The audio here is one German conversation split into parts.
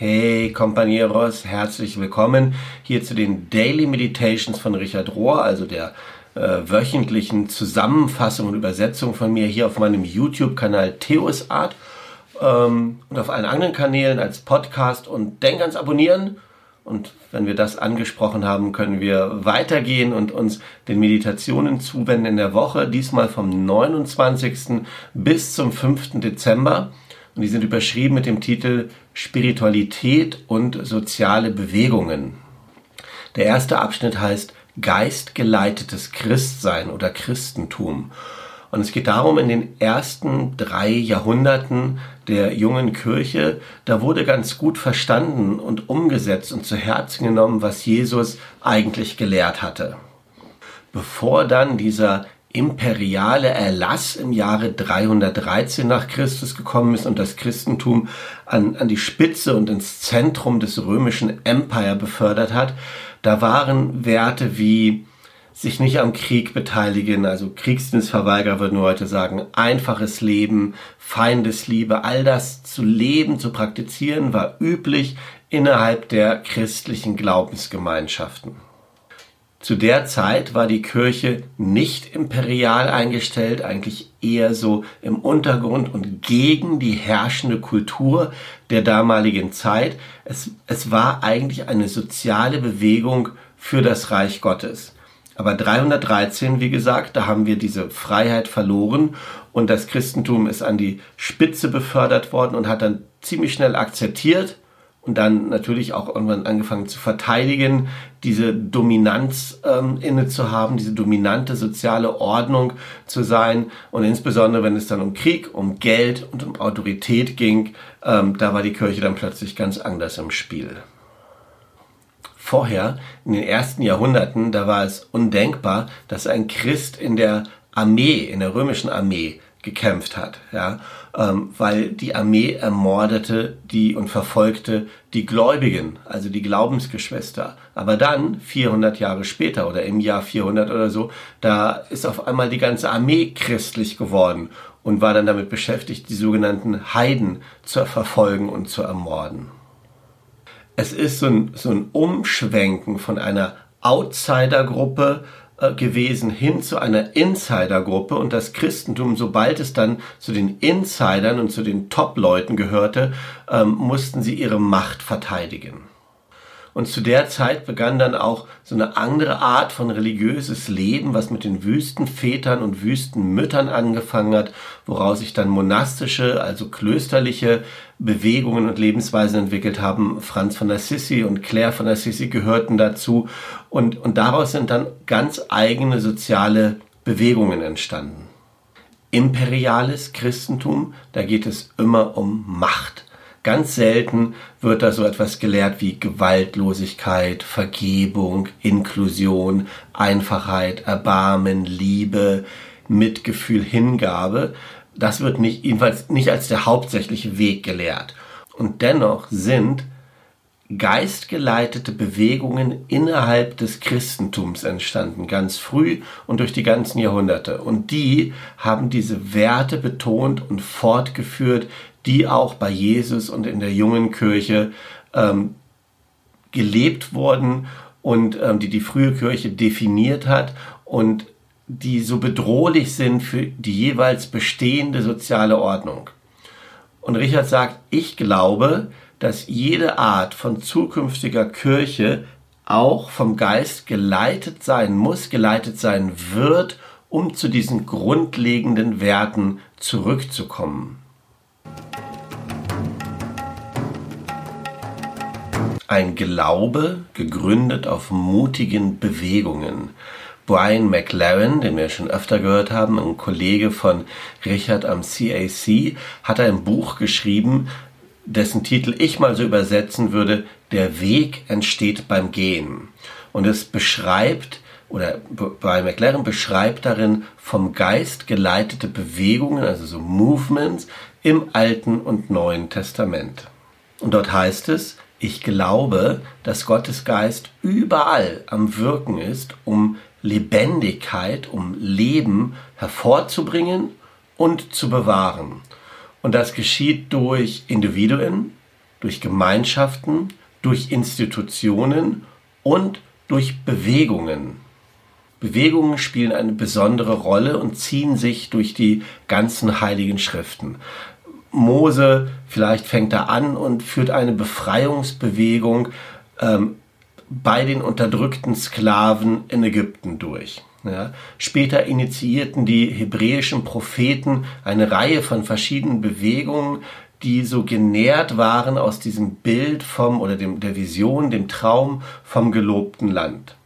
Hey Compañeros, herzlich willkommen hier zu den Daily Meditations von Richard Rohr, also der äh, wöchentlichen Zusammenfassung und Übersetzung von mir hier auf meinem YouTube-Kanal Theosart ähm, und auf allen anderen Kanälen als Podcast und denk ans Abonnieren. Und wenn wir das angesprochen haben, können wir weitergehen und uns den Meditationen zuwenden in der Woche, diesmal vom 29. bis zum 5. Dezember. Und die sind überschrieben mit dem Titel Spiritualität und soziale Bewegungen. Der erste Abschnitt heißt Geistgeleitetes Christsein oder Christentum. Und es geht darum, in den ersten drei Jahrhunderten der jungen Kirche, da wurde ganz gut verstanden und umgesetzt und zu Herzen genommen, was Jesus eigentlich gelehrt hatte. Bevor dann dieser imperiale Erlass im Jahre 313 nach Christus gekommen ist und das Christentum an, an die Spitze und ins Zentrum des römischen Empire befördert hat, da waren Werte wie sich nicht am Krieg beteiligen, also Kriegsdienstverweigerer würden heute sagen, einfaches Leben, Feindesliebe, all das zu leben, zu praktizieren, war üblich innerhalb der christlichen Glaubensgemeinschaften. Zu der Zeit war die Kirche nicht imperial eingestellt, eigentlich eher so im Untergrund und gegen die herrschende Kultur der damaligen Zeit. Es, es war eigentlich eine soziale Bewegung für das Reich Gottes. Aber 313, wie gesagt, da haben wir diese Freiheit verloren und das Christentum ist an die Spitze befördert worden und hat dann ziemlich schnell akzeptiert und dann natürlich auch irgendwann angefangen zu verteidigen, diese Dominanz ähm, inne zu haben, diese dominante soziale Ordnung zu sein. Und insbesondere wenn es dann um Krieg, um Geld und um Autorität ging, ähm, da war die Kirche dann plötzlich ganz anders im Spiel. Vorher, in den ersten Jahrhunderten, da war es undenkbar, dass ein Christ in der Armee, in der römischen Armee gekämpft hat, ja, ähm, weil die Armee ermordete die und verfolgte die Gläubigen, also die Glaubensgeschwister. Aber dann, 400 Jahre später oder im Jahr 400 oder so, da ist auf einmal die ganze Armee christlich geworden und war dann damit beschäftigt, die sogenannten Heiden zu verfolgen und zu ermorden es ist so ein, so ein Umschwenken von einer Outsider-Gruppe gewesen hin zu einer Insider-Gruppe und das Christentum, sobald es dann zu den Insidern und zu den Top-Leuten gehörte, ähm, mussten sie ihre Macht verteidigen. Und zu der Zeit begann dann auch so eine andere Art von religiöses Leben, was mit den Wüstenvätern und Wüstenmüttern angefangen hat, woraus sich dann monastische, also klösterliche Bewegungen und Lebensweisen entwickelt haben. Franz von Assisi und Claire von Assisi gehörten dazu. Und, und daraus sind dann ganz eigene soziale Bewegungen entstanden. Imperiales Christentum, da geht es immer um Macht. Ganz selten wird da so etwas gelehrt wie Gewaltlosigkeit, Vergebung, Inklusion, Einfachheit, Erbarmen, Liebe, Mitgefühl, Hingabe. Das wird nicht, jedenfalls nicht als der hauptsächliche Weg gelehrt. Und dennoch sind geistgeleitete Bewegungen innerhalb des Christentums entstanden, ganz früh und durch die ganzen Jahrhunderte. Und die haben diese Werte betont und fortgeführt, die auch bei Jesus und in der jungen Kirche ähm, gelebt wurden und ähm, die die frühe Kirche definiert hat und die so bedrohlich sind für die jeweils bestehende soziale Ordnung. Und Richard sagt, ich glaube, dass jede Art von zukünftiger Kirche auch vom Geist geleitet sein muss, geleitet sein wird, um zu diesen grundlegenden Werten zurückzukommen. Ein Glaube, gegründet auf mutigen Bewegungen. Brian McLaren, den wir schon öfter gehört haben, ein Kollege von Richard am CAC, hat ein Buch geschrieben, dessen Titel ich mal so übersetzen würde, Der Weg entsteht beim Gehen. Und es beschreibt, oder Brian McLaren beschreibt darin vom Geist geleitete Bewegungen, also so Movements im Alten und Neuen Testament. Und dort heißt es, ich glaube, dass Gottes Geist überall am Wirken ist, um Lebendigkeit, um Leben hervorzubringen und zu bewahren. Und das geschieht durch Individuen, durch Gemeinschaften, durch Institutionen und durch Bewegungen. Bewegungen spielen eine besondere Rolle und ziehen sich durch die ganzen heiligen Schriften. Mose vielleicht fängt er an und führt eine Befreiungsbewegung ähm, bei den unterdrückten Sklaven in Ägypten durch. Ja. Später initiierten die hebräischen Propheten eine Reihe von verschiedenen Bewegungen, die so genährt waren aus diesem Bild vom oder dem, der Vision, dem Traum vom gelobten Land.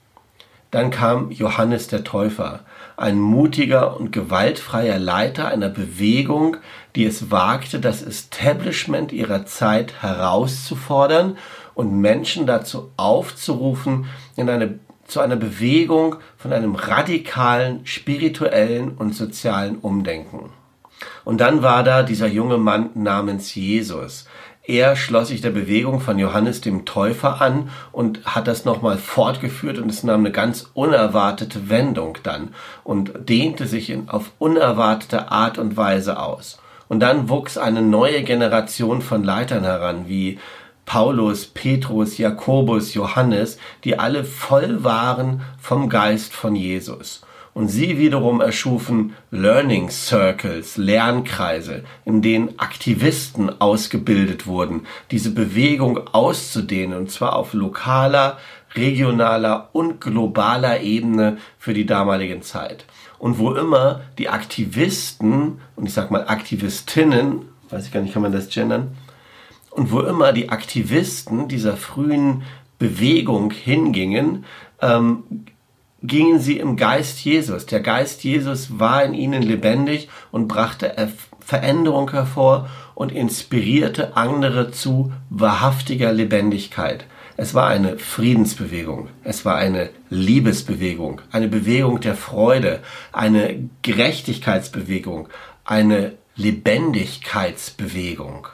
Dann kam Johannes der Täufer, ein mutiger und gewaltfreier Leiter einer Bewegung, die es wagte, das Establishment ihrer Zeit herauszufordern und Menschen dazu aufzurufen, in eine, zu einer Bewegung von einem radikalen spirituellen und sozialen Umdenken. Und dann war da dieser junge Mann namens Jesus. Er schloss sich der Bewegung von Johannes dem Täufer an und hat das nochmal fortgeführt und es nahm eine ganz unerwartete Wendung dann und dehnte sich in, auf unerwartete Art und Weise aus. Und dann wuchs eine neue Generation von Leitern heran, wie Paulus, Petrus, Jakobus, Johannes, die alle voll waren vom Geist von Jesus. Und sie wiederum erschufen Learning Circles, Lernkreise, in denen Aktivisten ausgebildet wurden, diese Bewegung auszudehnen, und zwar auf lokaler, regionaler und globaler Ebene für die damalige Zeit. Und wo immer die Aktivisten, und ich sag mal Aktivistinnen, weiß ich gar nicht, kann man das gendern, und wo immer die Aktivisten dieser frühen Bewegung hingingen, ähm, gingen sie im Geist Jesus. Der Geist Jesus war in ihnen lebendig und brachte Veränderung hervor und inspirierte andere zu wahrhaftiger Lebendigkeit. Es war eine Friedensbewegung, es war eine Liebesbewegung, eine Bewegung der Freude, eine Gerechtigkeitsbewegung, eine Lebendigkeitsbewegung.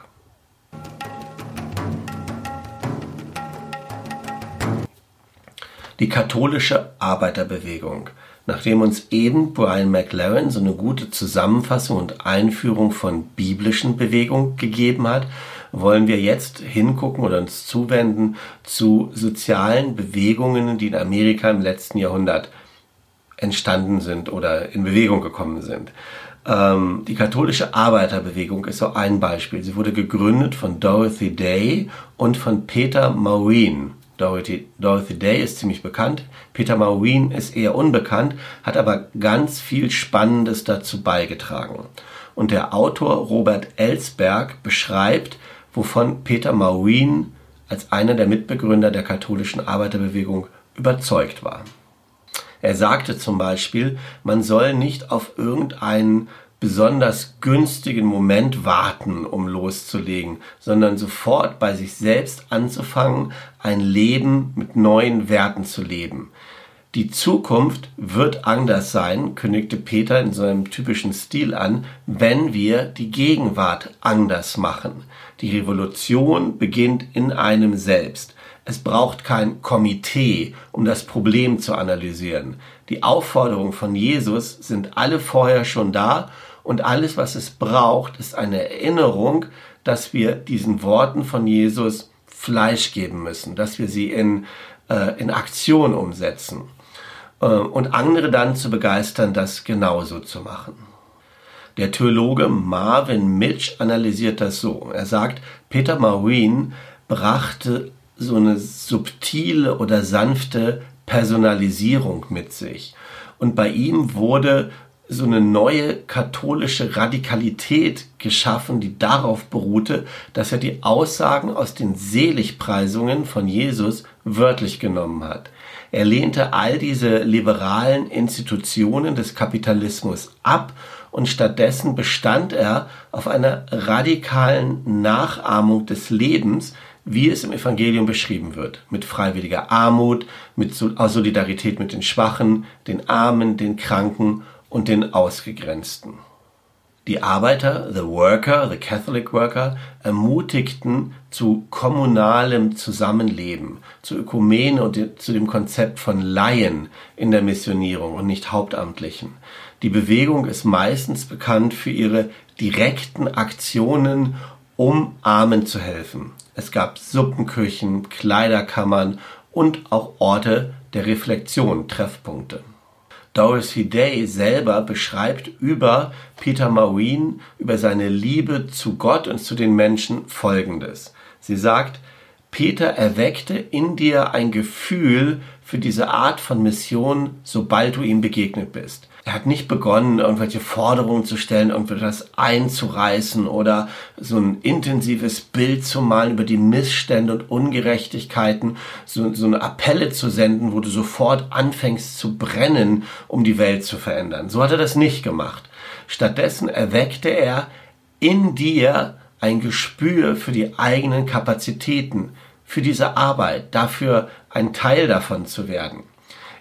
die katholische Arbeiterbewegung. Nachdem uns eben Brian McLaren so eine gute Zusammenfassung und Einführung von biblischen Bewegungen gegeben hat, wollen wir jetzt hingucken oder uns zuwenden zu sozialen Bewegungen, die in Amerika im letzten Jahrhundert entstanden sind oder in Bewegung gekommen sind. Ähm, die katholische Arbeiterbewegung ist so ein Beispiel. Sie wurde gegründet von Dorothy Day und von Peter Maureen. Dorothy, Dorothy Day ist ziemlich bekannt, Peter Marwin ist eher unbekannt, hat aber ganz viel Spannendes dazu beigetragen. Und der Autor Robert Ellsberg beschreibt, wovon Peter Marwin als einer der Mitbegründer der katholischen Arbeiterbewegung überzeugt war. Er sagte zum Beispiel, man soll nicht auf irgendeinen besonders günstigen Moment warten, um loszulegen, sondern sofort bei sich selbst anzufangen, ein Leben mit neuen Werten zu leben. Die Zukunft wird anders sein, kündigte Peter in seinem typischen Stil an, wenn wir die Gegenwart anders machen. Die Revolution beginnt in einem selbst. Es braucht kein Komitee, um das Problem zu analysieren. Die Aufforderungen von Jesus sind alle vorher schon da und alles, was es braucht, ist eine Erinnerung, dass wir diesen Worten von Jesus Fleisch geben müssen, dass wir sie in, äh, in Aktion umsetzen und andere dann zu begeistern, das genauso zu machen. Der Theologe Marvin Mitch analysiert das so. Er sagt, Peter Marwin brachte so eine subtile oder sanfte Personalisierung mit sich. Und bei ihm wurde so eine neue katholische Radikalität geschaffen, die darauf beruhte, dass er die Aussagen aus den Seligpreisungen von Jesus wörtlich genommen hat. Er lehnte all diese liberalen Institutionen des Kapitalismus ab und stattdessen bestand er auf einer radikalen Nachahmung des Lebens, wie es im Evangelium beschrieben wird, mit freiwilliger Armut, mit Solidarität mit den Schwachen, den Armen, den Kranken und den Ausgegrenzten. Die Arbeiter, the worker, the Catholic worker, ermutigten zu kommunalem Zusammenleben, zu Ökumene und zu dem Konzept von Laien in der Missionierung und nicht Hauptamtlichen. Die Bewegung ist meistens bekannt für ihre direkten Aktionen um Armen zu helfen. Es gab Suppenküchen, Kleiderkammern und auch Orte der Reflexion, Treffpunkte. Dorothy Day selber beschreibt über Peter Marine, über seine Liebe zu Gott und zu den Menschen Folgendes. Sie sagt, Peter erweckte in dir ein Gefühl für diese Art von Mission, sobald du ihm begegnet bist. Er hat nicht begonnen, irgendwelche Forderungen zu stellen, irgendwas einzureißen oder so ein intensives Bild zu malen über die Missstände und Ungerechtigkeiten, so, so eine Appelle zu senden, wo du sofort anfängst zu brennen, um die Welt zu verändern. So hat er das nicht gemacht. Stattdessen erweckte er in dir ein Gespür für die eigenen Kapazitäten, für diese Arbeit, dafür ein Teil davon zu werden.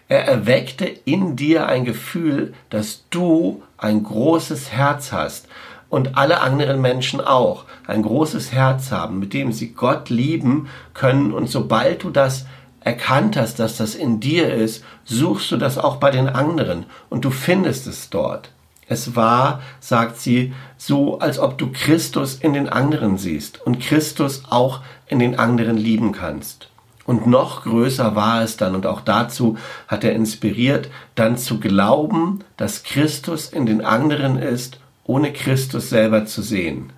Er erweckte in dir ein Gefühl, dass du ein großes Herz hast und alle anderen Menschen auch ein großes Herz haben, mit dem sie Gott lieben können. Und sobald du das erkannt hast, dass das in dir ist, suchst du das auch bei den anderen und du findest es dort. Es war, sagt sie, so, als ob du Christus in den anderen siehst und Christus auch in den anderen lieben kannst. Und noch größer war es dann, und auch dazu hat er inspiriert, dann zu glauben, dass Christus in den anderen ist, ohne Christus selber zu sehen.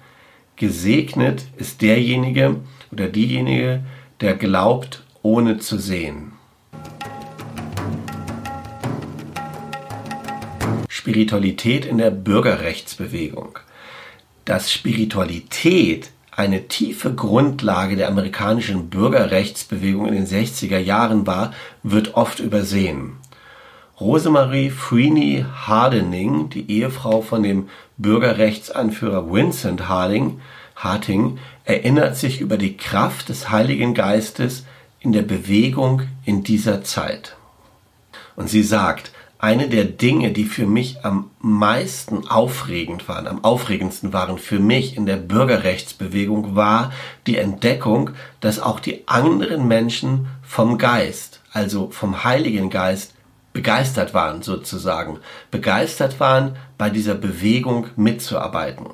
Gesegnet ist derjenige oder diejenige, der glaubt, ohne zu sehen. Spiritualität in der Bürgerrechtsbewegung. Dass Spiritualität eine tiefe Grundlage der amerikanischen Bürgerrechtsbewegung in den 60er Jahren war, wird oft übersehen. Rosemarie Freeney Hardening, die Ehefrau von dem Bürgerrechtsanführer Vincent Harding, Harting, erinnert sich über die Kraft des Heiligen Geistes in der Bewegung in dieser Zeit. Und sie sagt, eine der Dinge, die für mich am meisten aufregend waren, am aufregendsten waren für mich in der Bürgerrechtsbewegung, war die Entdeckung, dass auch die anderen Menschen vom Geist, also vom Heiligen Geist, begeistert waren sozusagen, begeistert waren, bei dieser Bewegung mitzuarbeiten.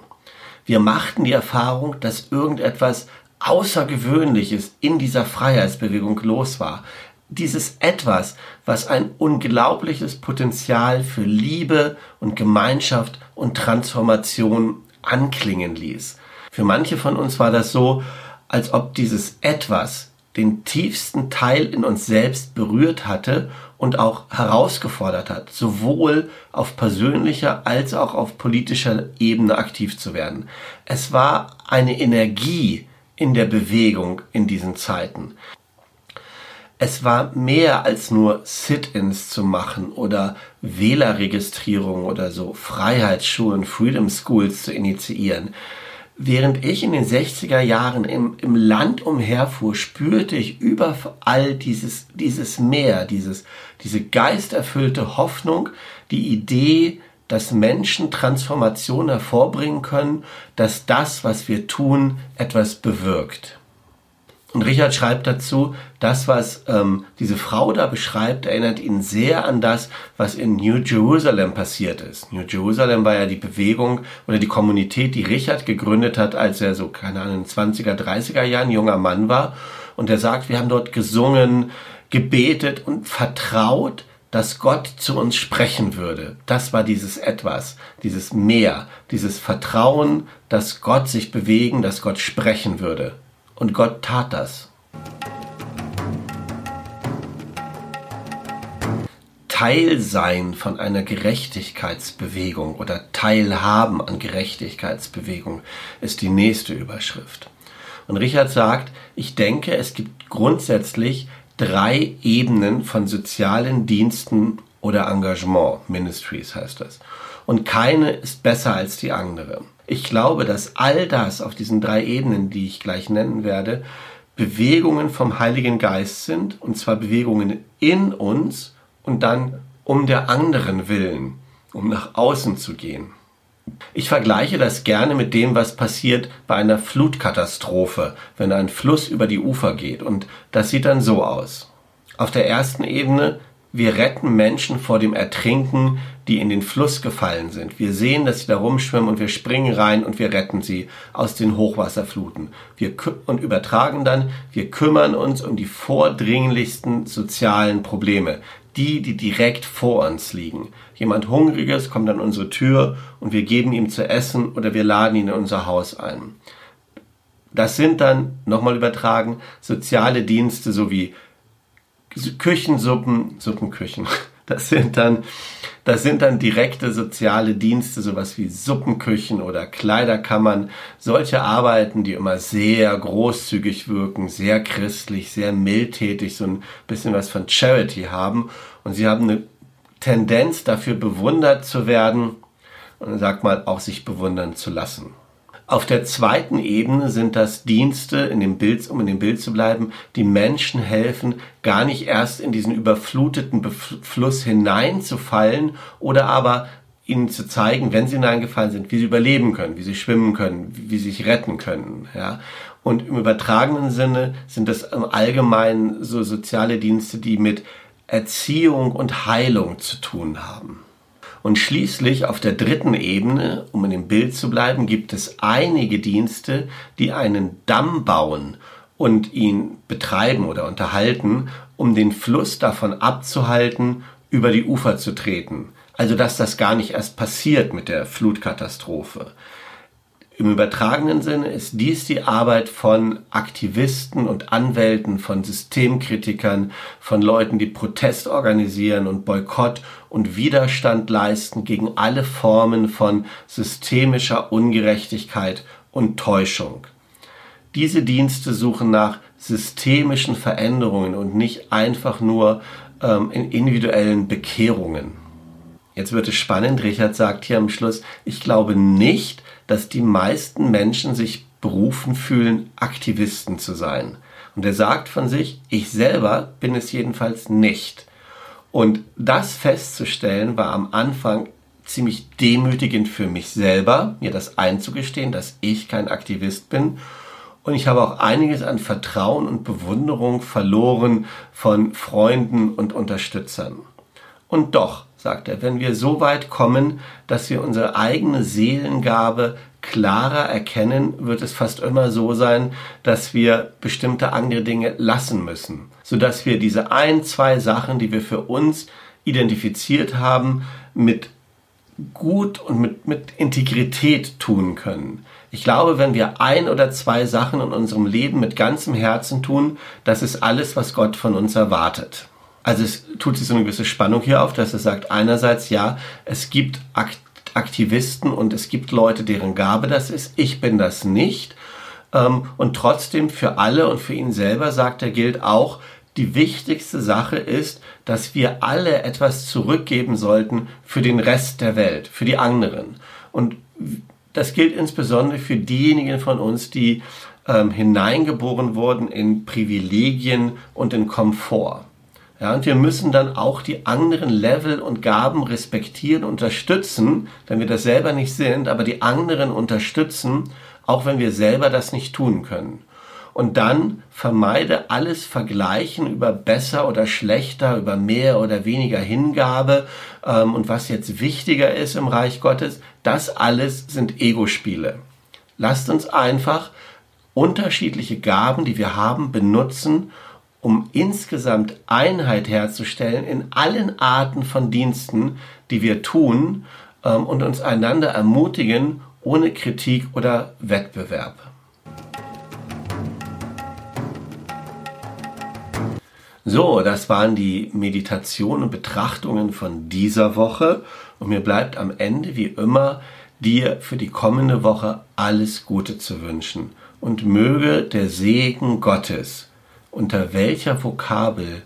Wir machten die Erfahrung, dass irgendetwas Außergewöhnliches in dieser Freiheitsbewegung los war dieses etwas, was ein unglaubliches Potenzial für Liebe und Gemeinschaft und Transformation anklingen ließ. Für manche von uns war das so, als ob dieses etwas den tiefsten Teil in uns selbst berührt hatte und auch herausgefordert hat, sowohl auf persönlicher als auch auf politischer Ebene aktiv zu werden. Es war eine Energie in der Bewegung in diesen Zeiten es war mehr als nur Sit-ins zu machen oder Wählerregistrierung oder so Freiheitsschulen, Freedom Schools zu initiieren. Während ich in den 60er Jahren im, im Land umherfuhr, spürte ich überall dieses, dieses Meer, dieses, diese geisterfüllte Hoffnung, die Idee, dass Menschen Transformation hervorbringen können, dass das, was wir tun, etwas bewirkt. Und Richard schreibt dazu, das, was ähm, diese Frau da beschreibt, erinnert ihn sehr an das, was in New Jerusalem passiert ist. New Jerusalem war ja die Bewegung oder die Kommunität, die Richard gegründet hat, als er so, keine Ahnung, 20er, 30er Jahren junger Mann war. Und er sagt, wir haben dort gesungen, gebetet und vertraut, dass Gott zu uns sprechen würde. Das war dieses Etwas, dieses Mehr, dieses Vertrauen, dass Gott sich bewegen, dass Gott sprechen würde. Und Gott tat das. Teil sein von einer Gerechtigkeitsbewegung oder Teilhaben an Gerechtigkeitsbewegung ist die nächste Überschrift. Und Richard sagt, ich denke, es gibt grundsätzlich drei Ebenen von sozialen Diensten oder Engagement, Ministries heißt das. Und keine ist besser als die andere. Ich glaube, dass all das auf diesen drei Ebenen, die ich gleich nennen werde, Bewegungen vom Heiligen Geist sind, und zwar Bewegungen in uns und dann um der anderen willen, um nach außen zu gehen. Ich vergleiche das gerne mit dem, was passiert bei einer Flutkatastrophe, wenn ein Fluss über die Ufer geht. Und das sieht dann so aus. Auf der ersten Ebene wir retten Menschen vor dem Ertrinken, die in den Fluss gefallen sind. Wir sehen, dass sie da rumschwimmen und wir springen rein und wir retten sie aus den Hochwasserfluten. Wir und übertragen dann, wir kümmern uns um die vordringlichsten sozialen Probleme, die, die direkt vor uns liegen. Jemand Hungriges kommt an unsere Tür und wir geben ihm zu essen oder wir laden ihn in unser Haus ein. Das sind dann, nochmal übertragen, soziale Dienste sowie Küchensuppen, Suppenküchen. Das sind dann, das sind dann direkte soziale Dienste, sowas wie Suppenküchen oder Kleiderkammern. Solche Arbeiten, die immer sehr großzügig wirken, sehr christlich, sehr mildtätig, so ein bisschen was von Charity haben. Und sie haben eine Tendenz dafür bewundert zu werden und sag mal auch sich bewundern zu lassen. Auf der zweiten Ebene sind das Dienste, in dem Bild, um in dem Bild zu bleiben, die Menschen helfen, gar nicht erst in diesen überfluteten Fluss hineinzufallen oder aber ihnen zu zeigen, wenn sie hineingefallen sind, wie sie überleben können, wie sie schwimmen können, wie sie sich retten können. Ja? Und im übertragenen Sinne sind das im Allgemeinen so soziale Dienste, die mit Erziehung und Heilung zu tun haben. Und schließlich auf der dritten Ebene, um in dem Bild zu bleiben, gibt es einige Dienste, die einen Damm bauen und ihn betreiben oder unterhalten, um den Fluss davon abzuhalten, über die Ufer zu treten. Also dass das gar nicht erst passiert mit der Flutkatastrophe. Im übertragenen Sinne ist dies die Arbeit von Aktivisten und Anwälten, von Systemkritikern, von Leuten, die Protest organisieren und Boykott und Widerstand leisten gegen alle Formen von systemischer Ungerechtigkeit und Täuschung. Diese Dienste suchen nach systemischen Veränderungen und nicht einfach nur ähm, in individuellen Bekehrungen. Jetzt wird es spannend. Richard sagt hier am Schluss, ich glaube nicht, dass die meisten Menschen sich berufen fühlen, Aktivisten zu sein. Und er sagt von sich, ich selber bin es jedenfalls nicht. Und das festzustellen war am Anfang ziemlich demütigend für mich selber, mir das einzugestehen, dass ich kein Aktivist bin. Und ich habe auch einiges an Vertrauen und Bewunderung verloren von Freunden und Unterstützern. Und doch sagt er, wenn wir so weit kommen, dass wir unsere eigene Seelengabe klarer erkennen, wird es fast immer so sein, dass wir bestimmte andere Dinge lassen müssen, sodass wir diese ein, zwei Sachen, die wir für uns identifiziert haben, mit gut und mit, mit Integrität tun können. Ich glaube, wenn wir ein oder zwei Sachen in unserem Leben mit ganzem Herzen tun, das ist alles, was Gott von uns erwartet. Also es tut sich so eine gewisse Spannung hier auf, dass er sagt, einerseits ja, es gibt Aktivisten und es gibt Leute, deren Gabe das ist. Ich bin das nicht. Ähm, und trotzdem für alle und für ihn selber, sagt er, gilt auch, die wichtigste Sache ist, dass wir alle etwas zurückgeben sollten für den Rest der Welt, für die anderen. Und das gilt insbesondere für diejenigen von uns, die ähm, hineingeboren wurden in Privilegien und in Komfort. Ja, und wir müssen dann auch die anderen Level und Gaben respektieren, unterstützen, wenn wir das selber nicht sind, aber die anderen unterstützen, auch wenn wir selber das nicht tun können. Und dann vermeide alles Vergleichen über besser oder schlechter, über mehr oder weniger Hingabe ähm, und was jetzt wichtiger ist im Reich Gottes. Das alles sind Ego-Spiele. Lasst uns einfach unterschiedliche Gaben, die wir haben, benutzen um insgesamt Einheit herzustellen in allen Arten von Diensten, die wir tun ähm, und uns einander ermutigen, ohne Kritik oder Wettbewerb. So, das waren die Meditationen und Betrachtungen von dieser Woche. Und mir bleibt am Ende wie immer dir für die kommende Woche alles Gute zu wünschen. Und möge der Segen Gottes, unter welcher Vokabel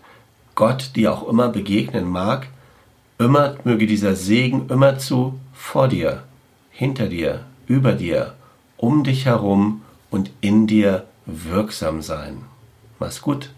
Gott dir auch immer begegnen mag, immer möge dieser Segen immerzu vor dir, hinter dir, über dir, um dich herum und in dir wirksam sein. Mach's gut.